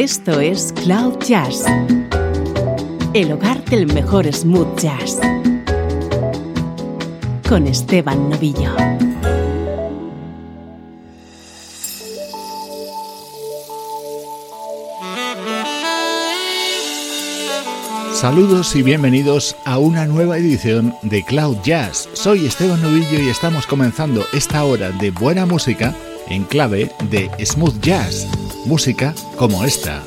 Esto es Cloud Jazz, el hogar del mejor smooth jazz, con Esteban Novillo. Saludos y bienvenidos a una nueva edición de Cloud Jazz. Soy Esteban Novillo y estamos comenzando esta hora de buena música en clave de smooth jazz, música como esta.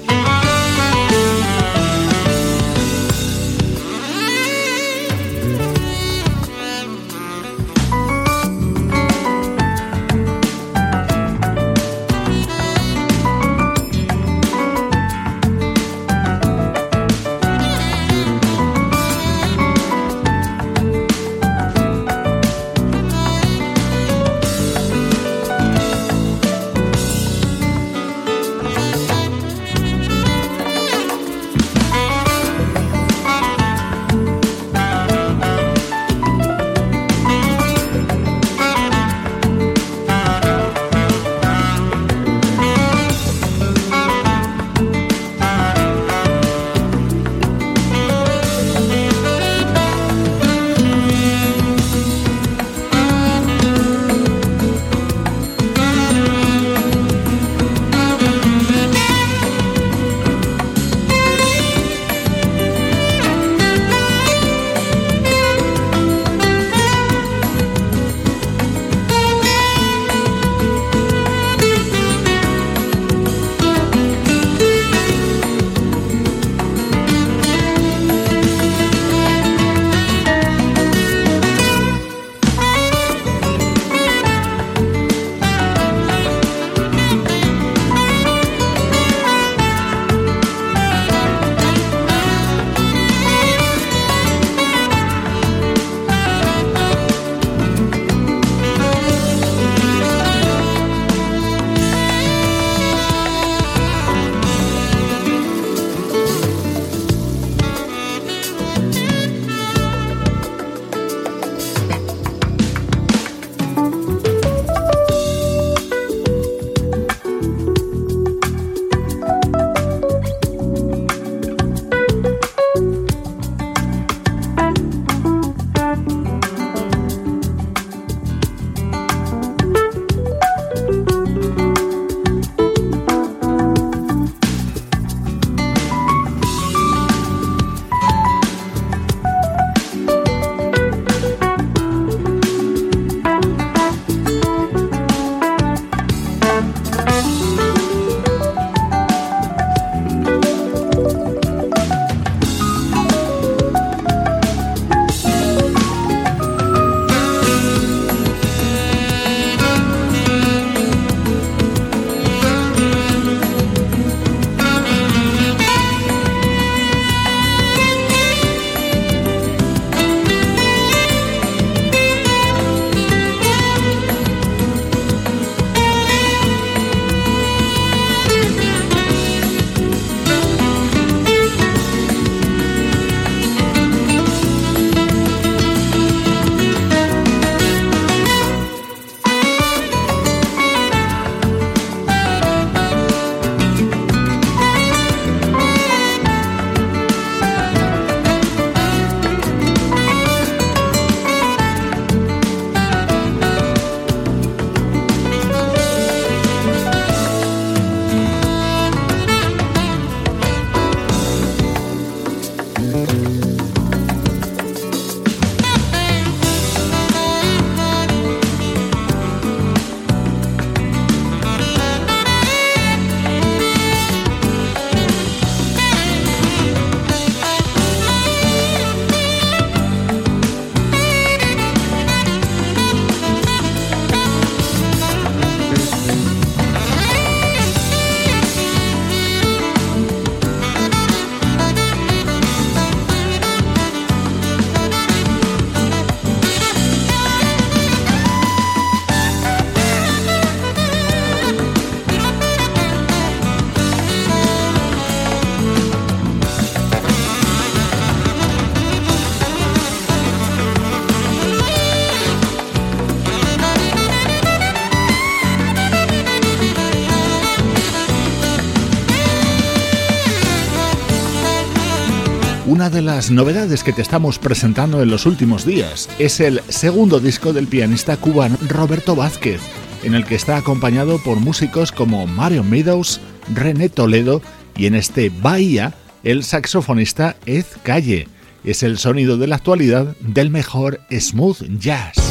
De las novedades que te estamos presentando en los últimos días. Es el segundo disco del pianista cubano Roberto Vázquez, en el que está acompañado por músicos como Mario Meadows, René Toledo y en este Bahía el saxofonista Ed Calle. Es el sonido de la actualidad del mejor smooth jazz.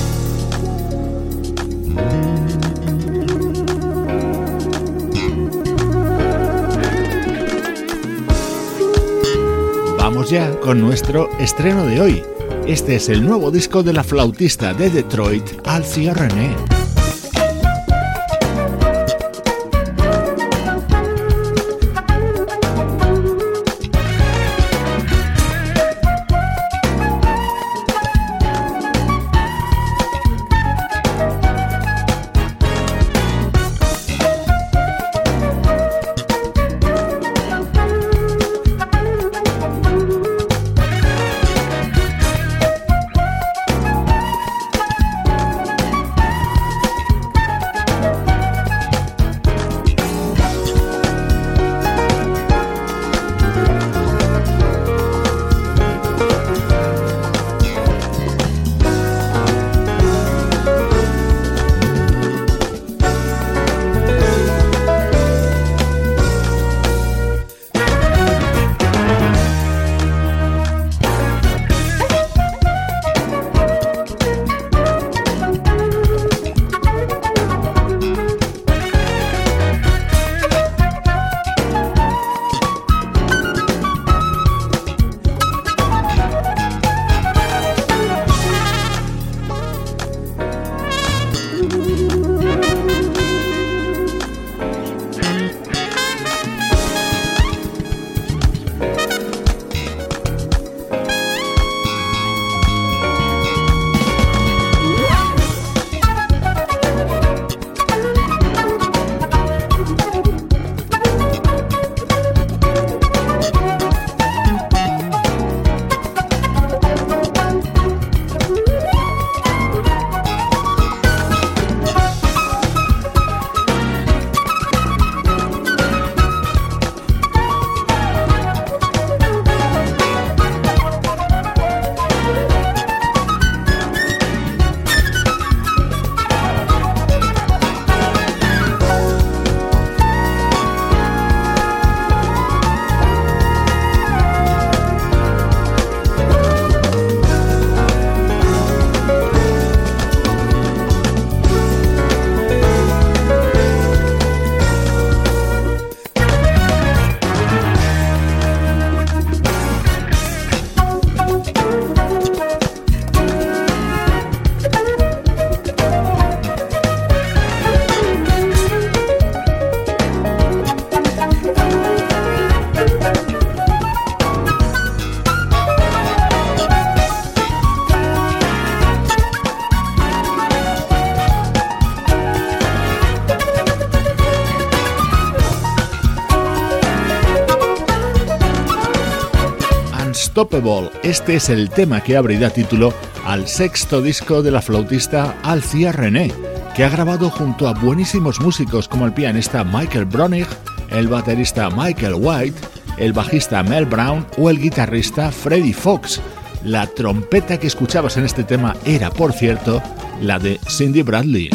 Con nuestro estreno de hoy. Este es el nuevo disco de la flautista de Detroit, Alcia René. Este es el tema que abrirá título al sexto disco de la flautista Alcia René, que ha grabado junto a buenísimos músicos como el pianista Michael Bronig, el baterista Michael White, el bajista Mel Brown o el guitarrista Freddie Fox. La trompeta que escuchabas en este tema era, por cierto, la de Cindy Bradley.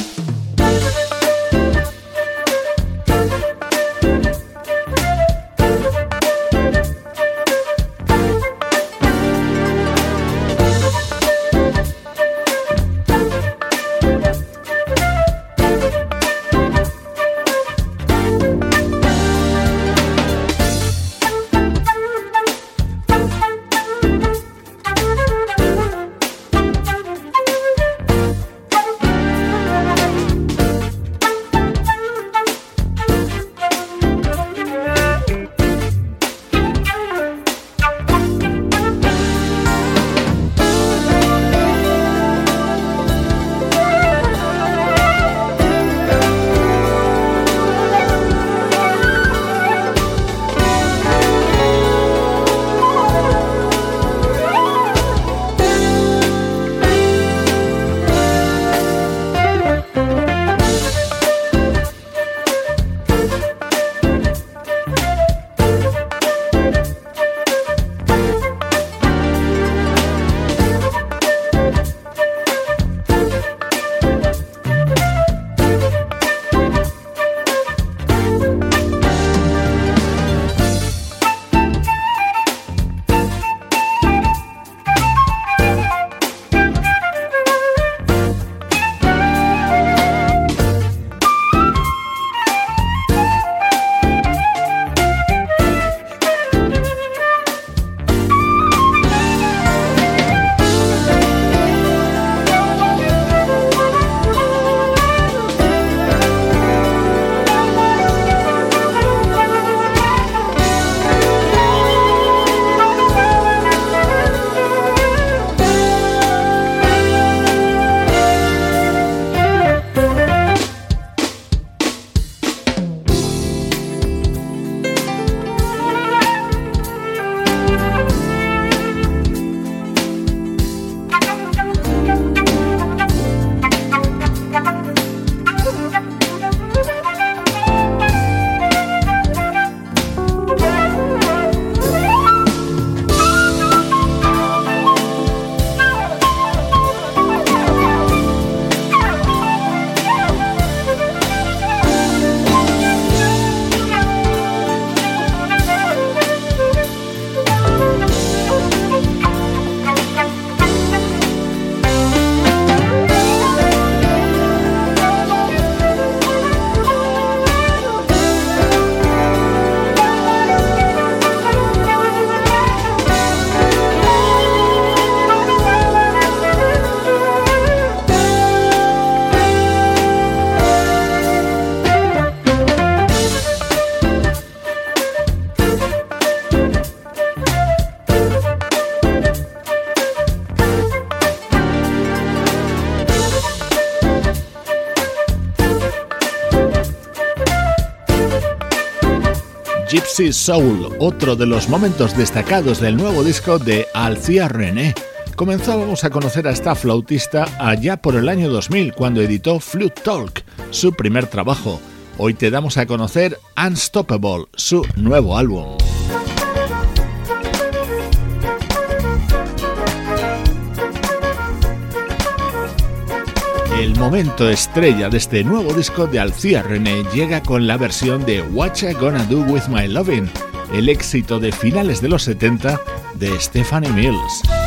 Gypsy Soul, otro de los momentos destacados del nuevo disco de Alcia René. Comenzábamos a conocer a esta flautista allá por el año 2000 cuando editó Flute Talk, su primer trabajo. Hoy te damos a conocer Unstoppable, su nuevo álbum. El momento estrella de este nuevo disco de Alcia René llega con la versión de What I Gonna Do With My Lovin', el éxito de finales de los 70 de Stephanie Mills.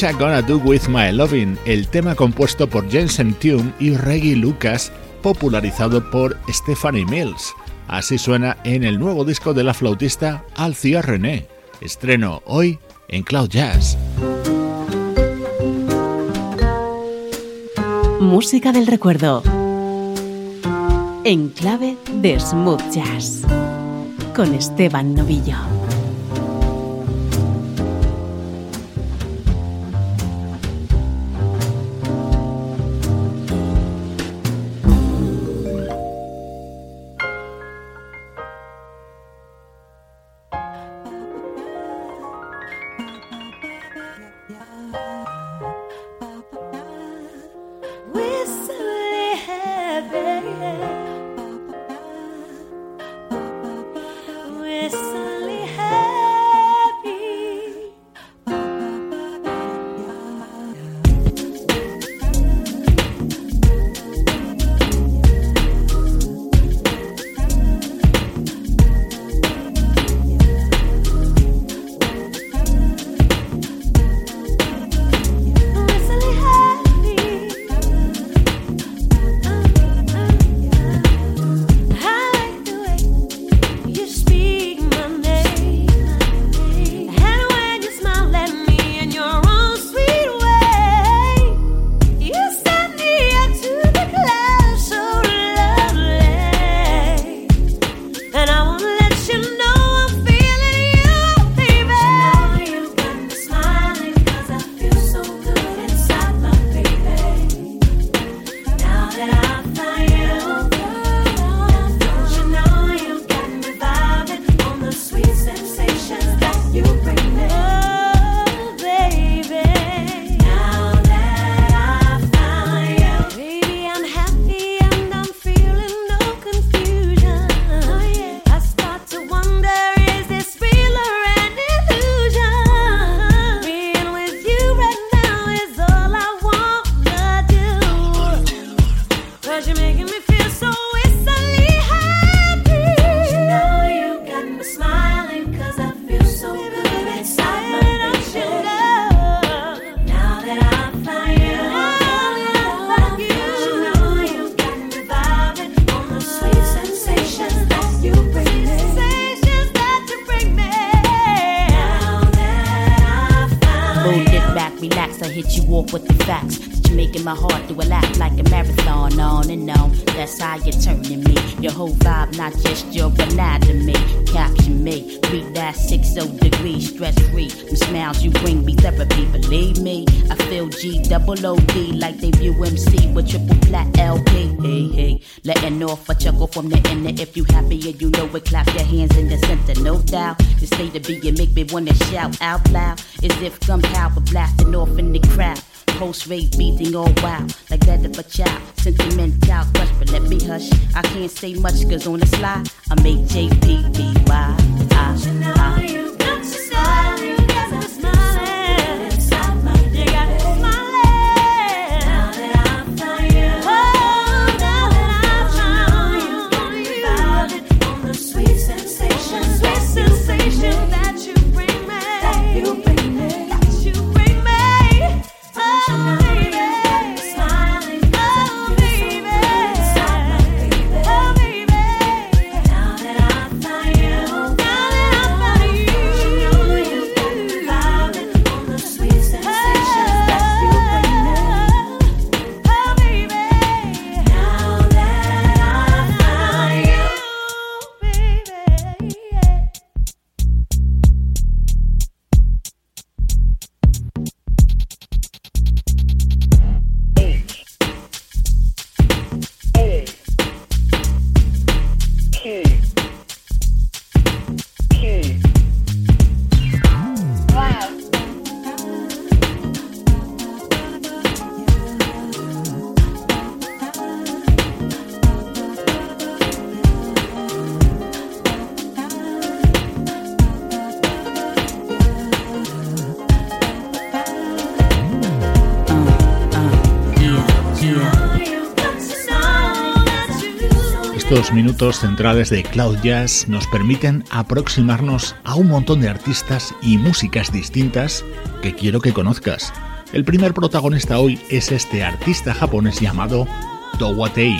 What Gonna Do With My Lovin', el tema compuesto por Jensen Tune y Reggie Lucas, popularizado por Stephanie Mills. Así suena en el nuevo disco de la flautista Alcia René. Estreno hoy en Cloud Jazz. Música del recuerdo. En clave de smooth jazz. Con Esteban Novillo. That's how you're turning me. Your whole vibe, not just your anatomy. Capture me, read that 60 degrees, stress free. Them smiles you bring me therapy, believe me. I feel G double O D like they view MC with triple flat LP. Hey, hey, letting off a chuckle from the inner. If you happy and you know it, clap your hands in the center, no doubt. The state of being make me wanna shout out loud. As if gunpowder blasting off in the crowd. Post rate beating all wild, like that of a child. Sentimental crush, but let me hush. I can't say much, cause on the sly, I make JPPY. I, I, minutos centrales de Cloud Jazz nos permiten aproximarnos a un montón de artistas y músicas distintas que quiero que conozcas. El primer protagonista hoy es este artista japonés llamado Towatei.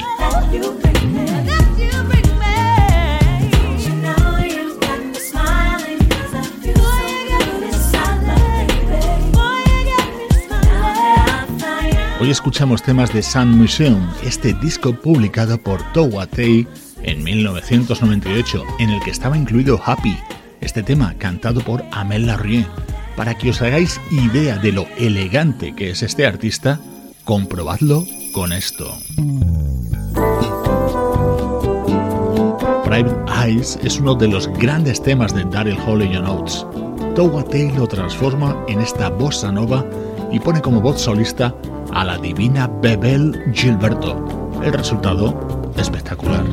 Hoy escuchamos temas de Sun Museum, este disco publicado por Towatei en 1998, en el que estaba incluido Happy, este tema cantado por Amel Larrieux. Para que os hagáis idea de lo elegante que es este artista, comprobadlo con esto. Private Eyes es uno de los grandes temas de Daryl Hall John Oates. Towatei lo transforma en esta bossa nova y pone como voz solista a la divina Bebel Gilberto. El resultado espectacular.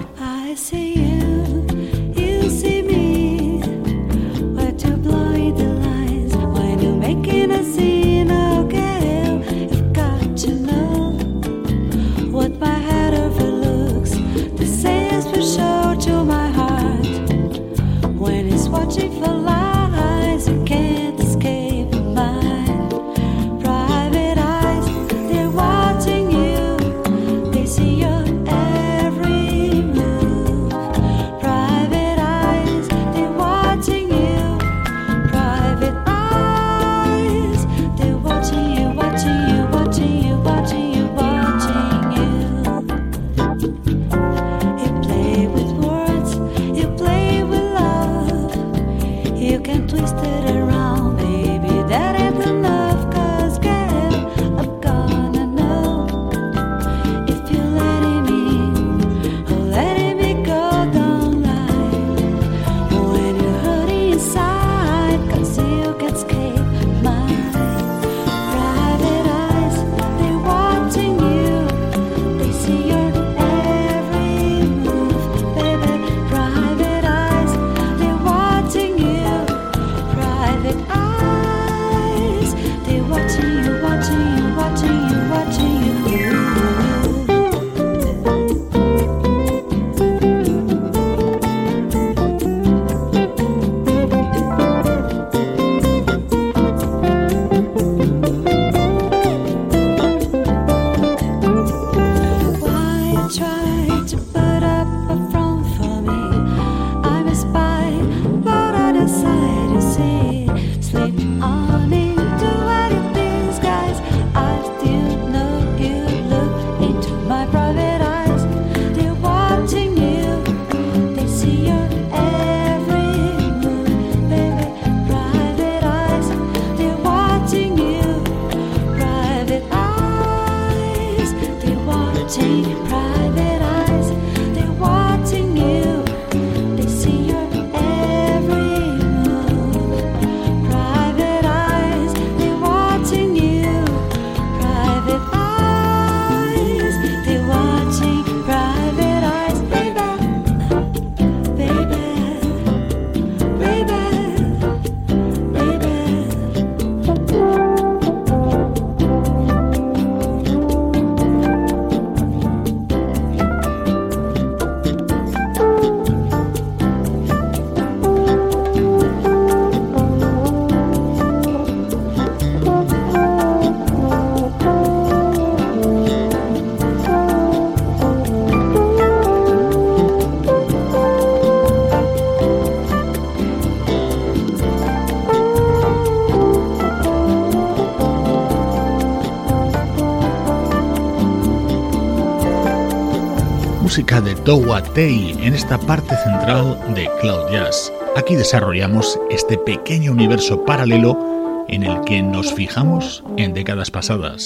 Towa Tei en esta parte central de Cloud Jazz. Aquí desarrollamos este pequeño universo paralelo en el que nos fijamos en décadas pasadas.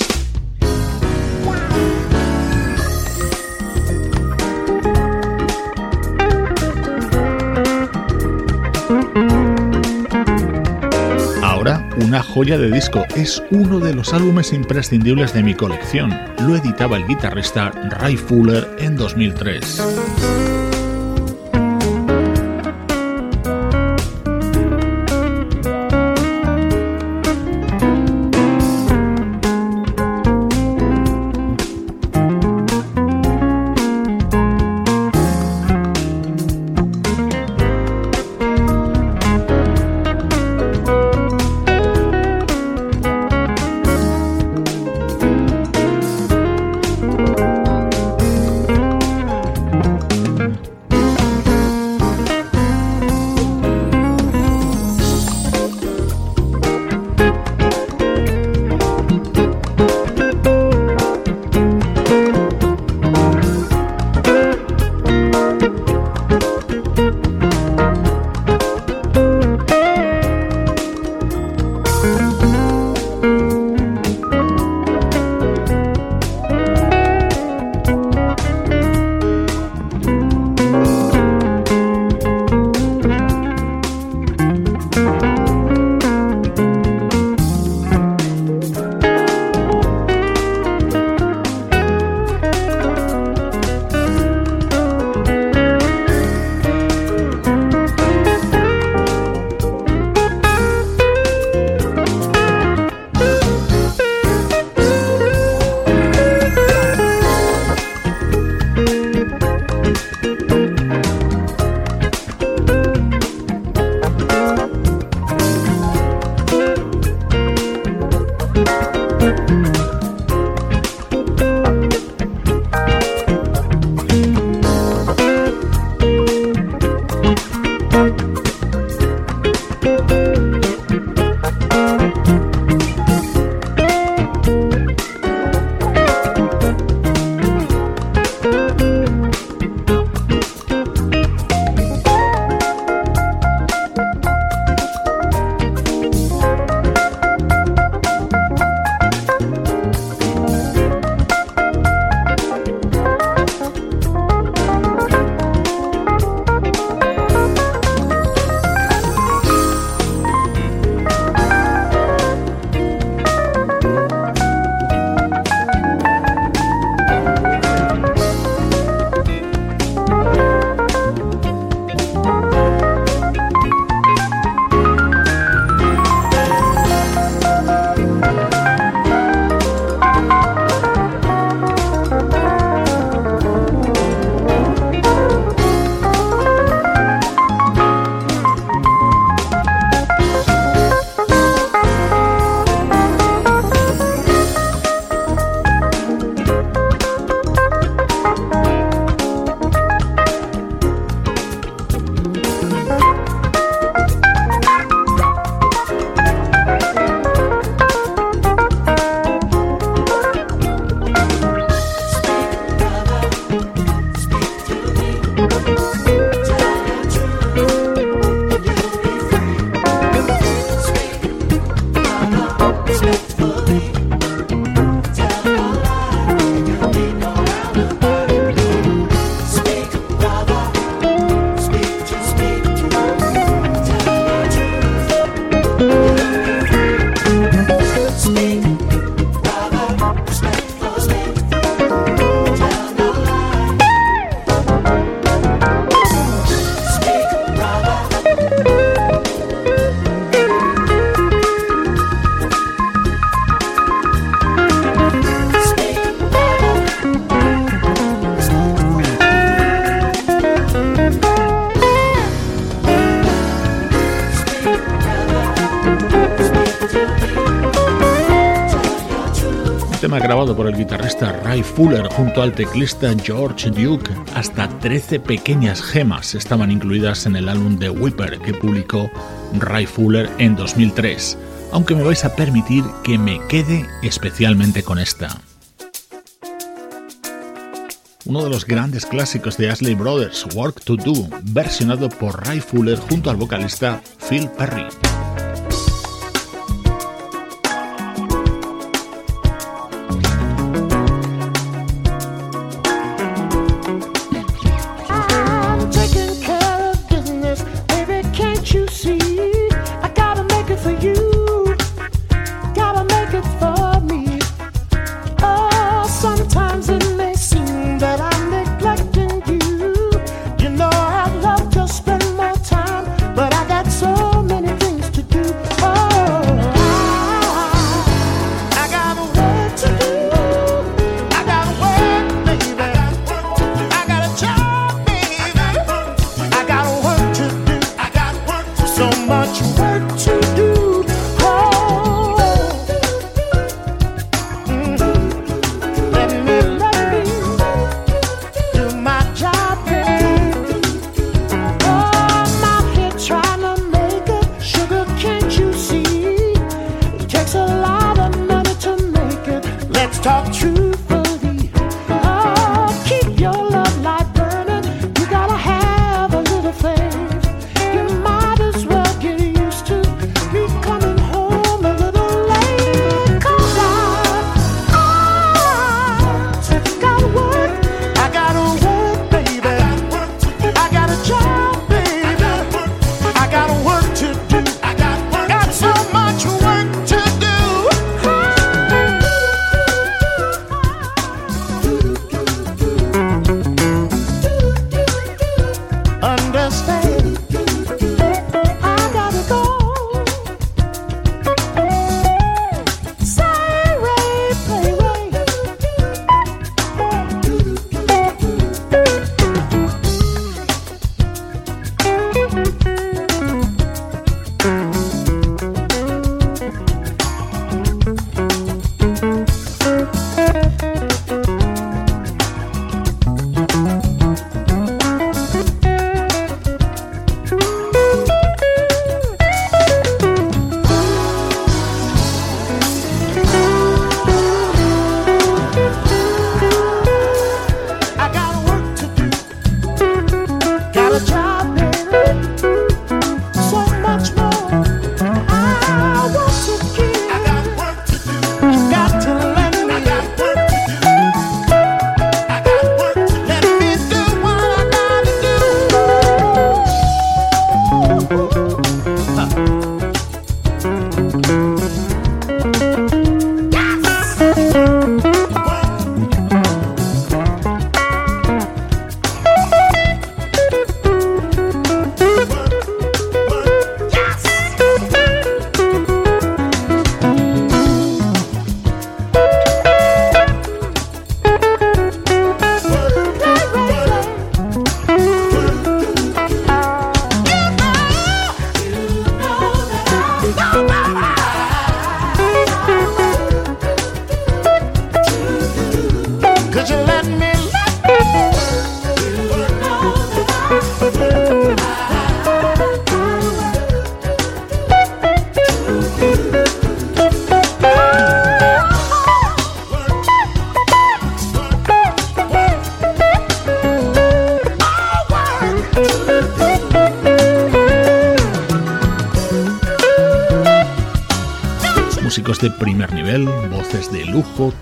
Una joya de disco. Es uno de los álbumes imprescindibles de mi colección. Lo editaba el guitarrista Ray Fuller en 2003. Ray Fuller junto al teclista George Duke. Hasta 13 pequeñas gemas estaban incluidas en el álbum de Whipper que publicó Ray Fuller en 2003, aunque me vais a permitir que me quede especialmente con esta. uno de los grandes clásicos de Ashley Brothers, Work to Do, versionado por Ray Fuller junto al vocalista Phil Perry.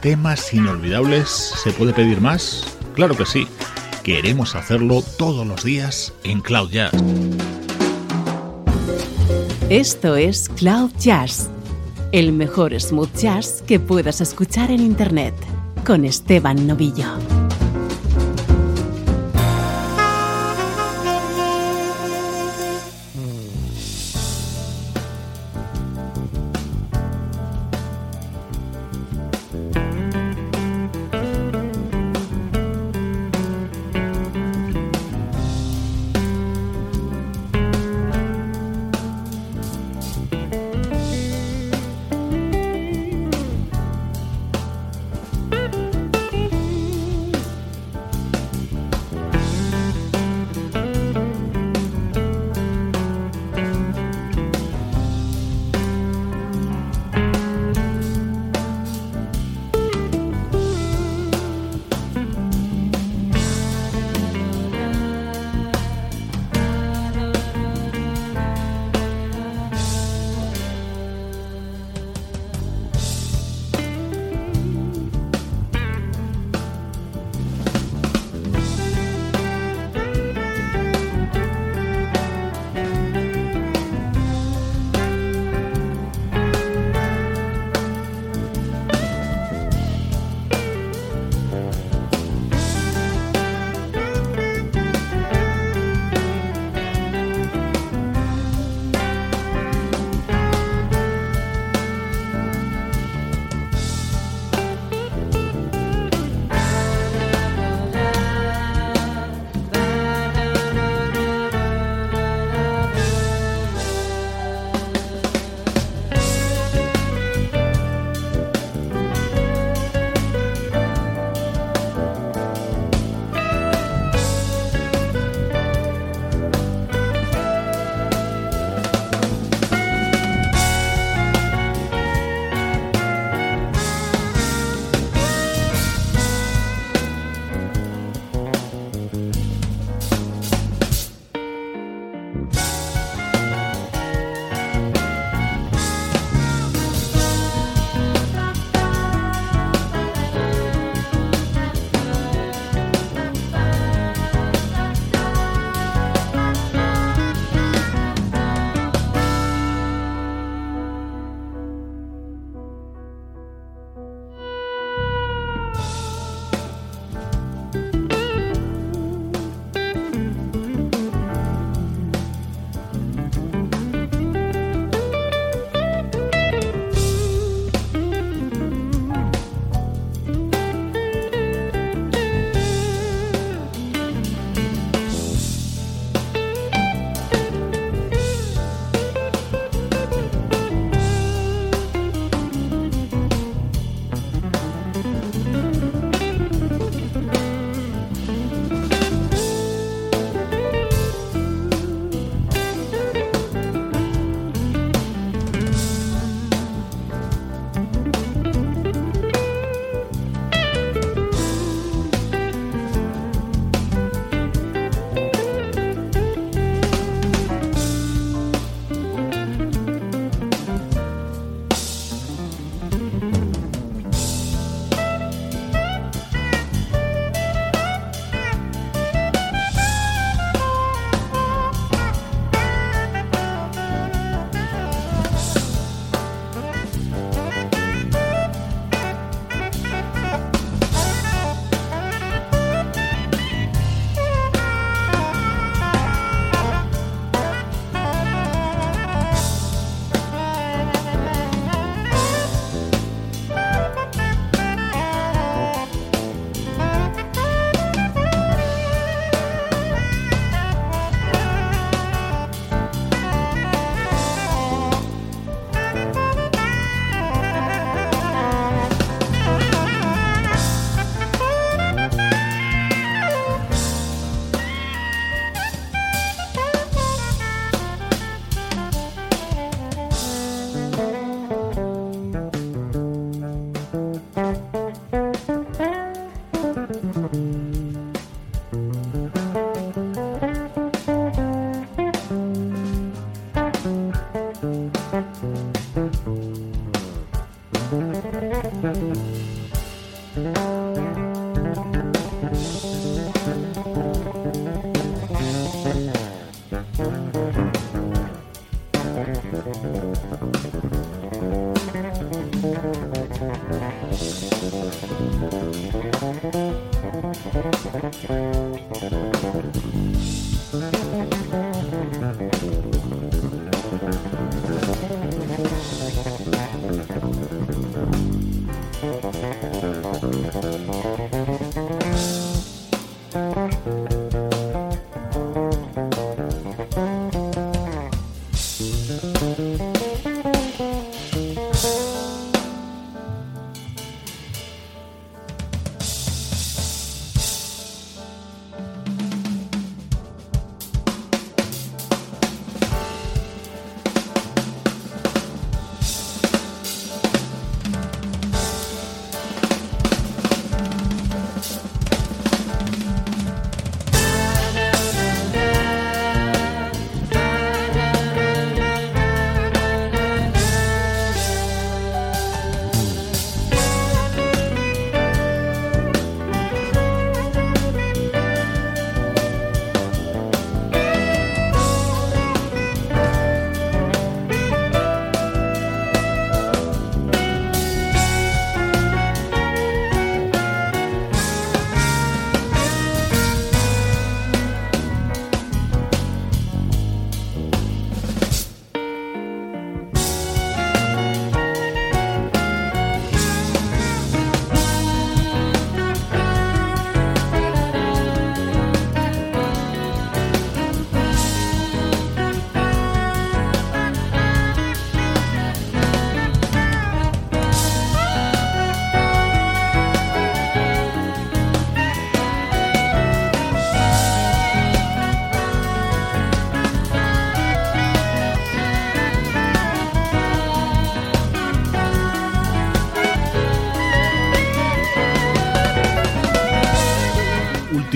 Temas inolvidables. ¿Se puede pedir más? Claro que sí. Queremos hacerlo todos los días en Cloud Jazz. Esto es Cloud Jazz, el mejor smooth jazz que puedas escuchar en Internet, con Esteban Novillo.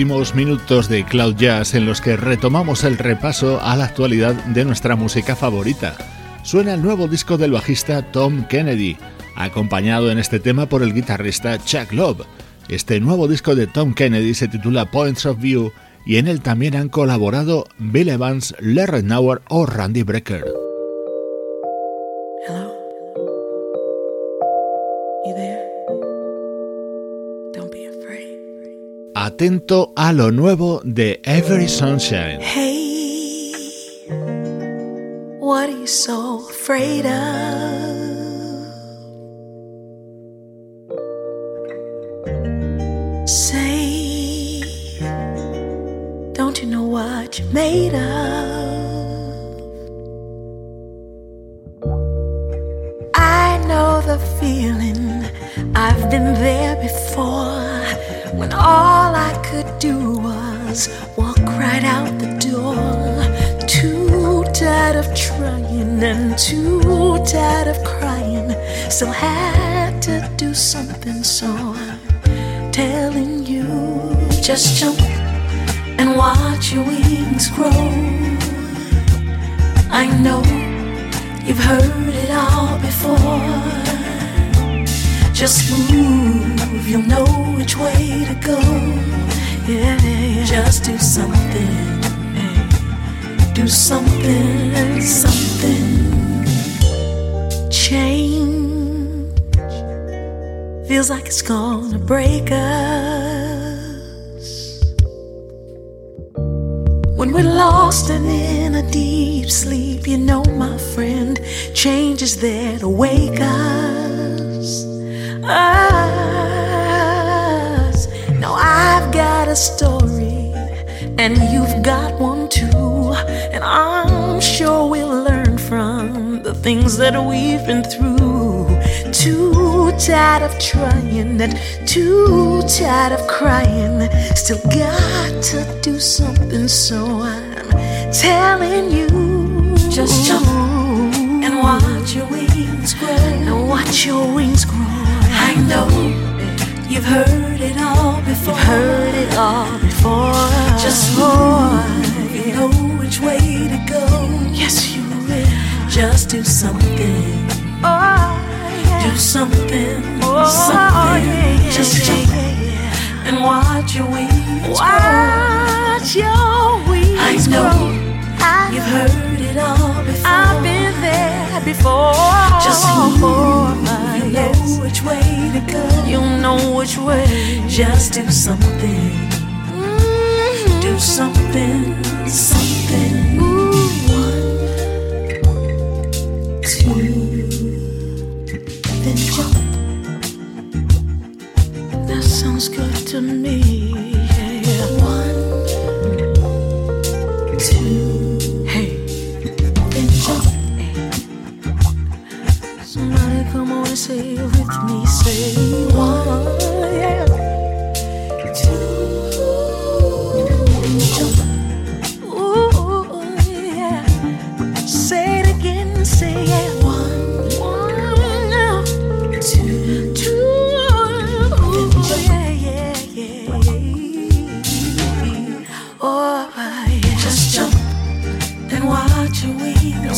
Últimos minutos de Cloud Jazz en los que retomamos el repaso a la actualidad de nuestra música favorita. Suena el nuevo disco del bajista Tom Kennedy, acompañado en este tema por el guitarrista Chuck Love. Este nuevo disco de Tom Kennedy se titula Points of View y en él también han colaborado Bill Evans, Larry Nauer o Randy Brecker. Atento a lo nuevo de Every Sunshine. Hey, what are you so afraid of? Say, don't you know what you're made of? I know the feeling, I've been there before when all I could do was walk right out the door. Too tired of trying and too tired of crying. Still had to do something, so I'm telling you just jump and watch your wings grow. I know you've heard it all before. Just move, you'll know which way to go. Yeah, yeah. just do something. Do something, something. Change feels like it's gonna break us. When we're lost and in a deep sleep, you know, my friend, change is there to wake us us. Now I've got a story, and you've got one too. And I'm sure we'll learn from the things that we've been through. Too tired of trying and too tired of crying. Still got to do something, so I'm telling you. Just jump and watch your wings grow. And watch your wings grow. Know you've heard it all before. You've heard it all before. Just move, you know which way to go. Yes, you will. Just do something. Oh, yeah. Do something. Oh, something. Yeah, yeah, Just jump and watch your wings watch grow. your wings I know grow. You've heard it all before. I've been there before. Just move know which way to go. You know which way. Just do something. Mm-hmm. Do something, something. Ooh. One, two, then jump. That sounds good to me.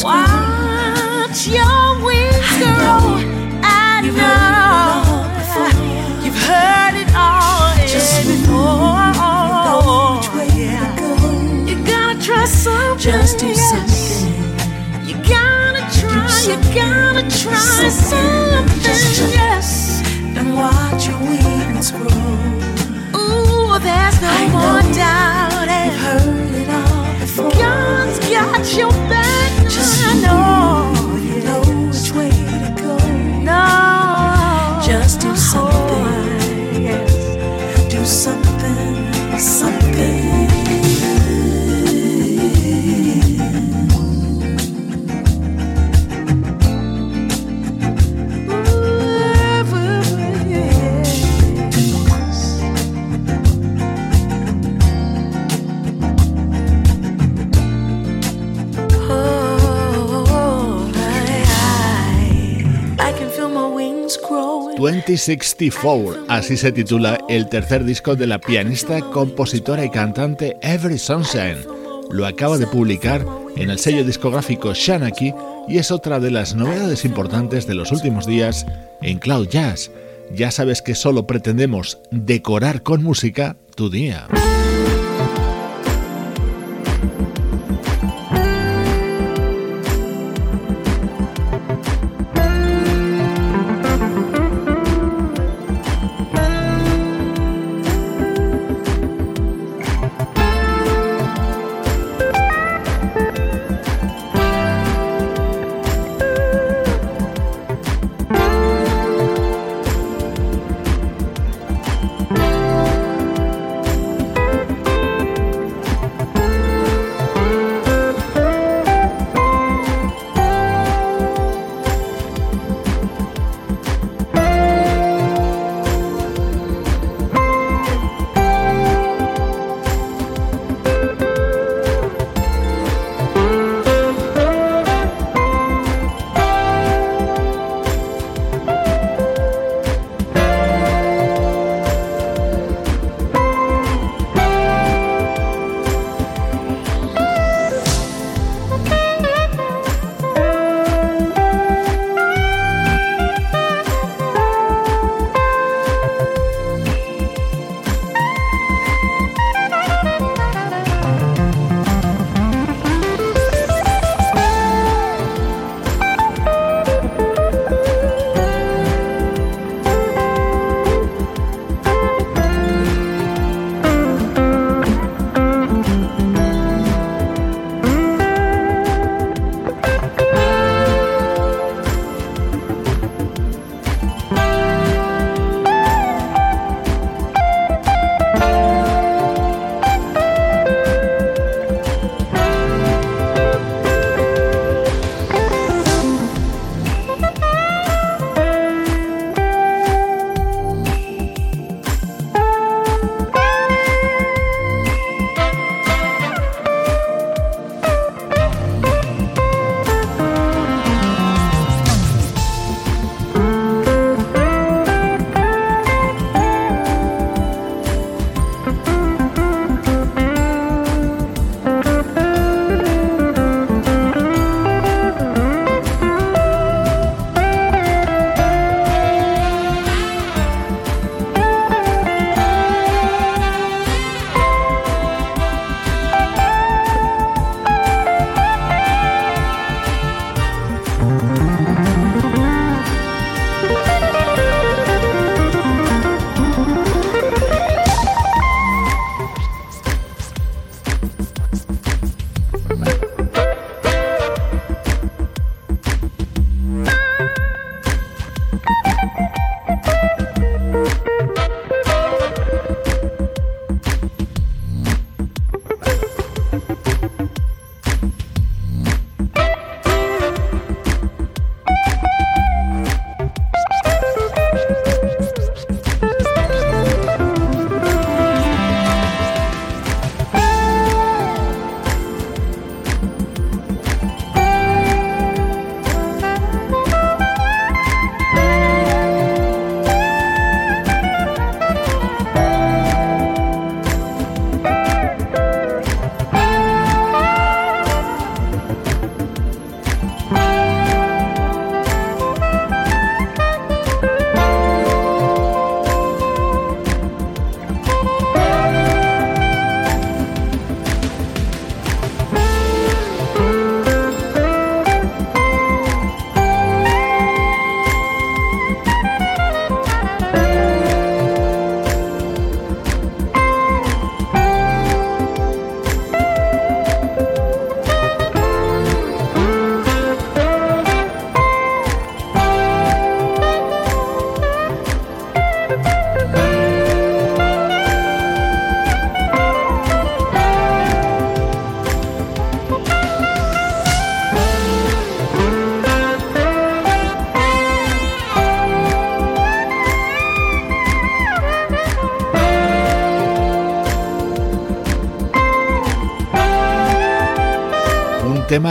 Watch your wings. Watch your wings. Just do something. You gotta try, you gotta try something. Yes. And watch your wings grow. Ooh, there's no I more doubt. 2064, así se titula el tercer disco de la pianista, compositora y cantante Every Sunshine. Lo acaba de publicar en el sello discográfico Shanaki y es otra de las novedades importantes de los últimos días en Cloud Jazz. Ya sabes que solo pretendemos decorar con música tu día.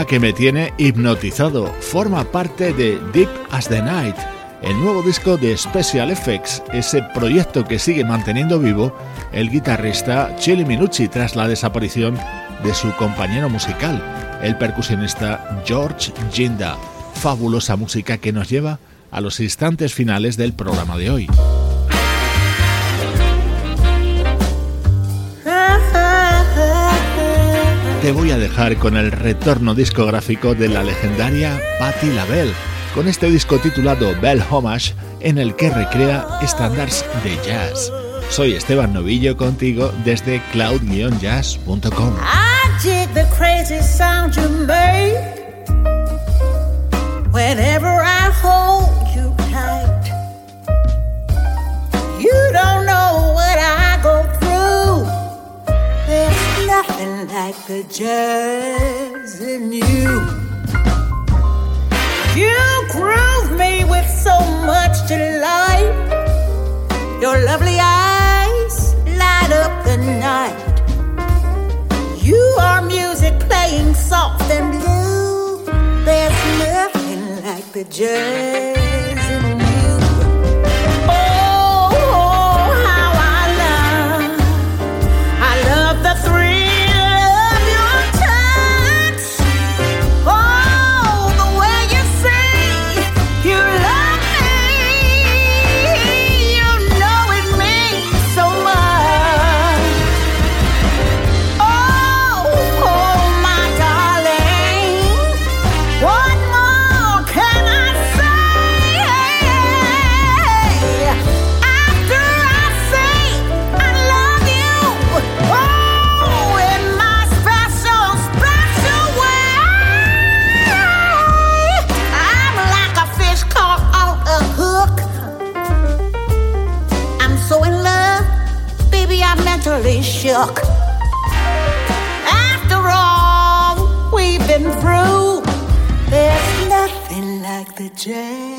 Que me tiene hipnotizado. Forma parte de Deep as the Night, el nuevo disco de Special Effects, ese proyecto que sigue manteniendo vivo el guitarrista Chili Minucci tras la desaparición de su compañero musical, el percusionista George Ginda. Fabulosa música que nos lleva a los instantes finales del programa de hoy. Te voy a dejar con el retorno discográfico de la legendaria Patti LaBelle con este disco titulado Bell Homage en el que recrea estándares de jazz. Soy Esteban Novillo contigo desde cloud-jazz.com. Whenever I hold like the jazz in you. You groove me with so much delight. Your lovely eyes light up the night. You are music playing soft and blue. There's nothing like the jazz change.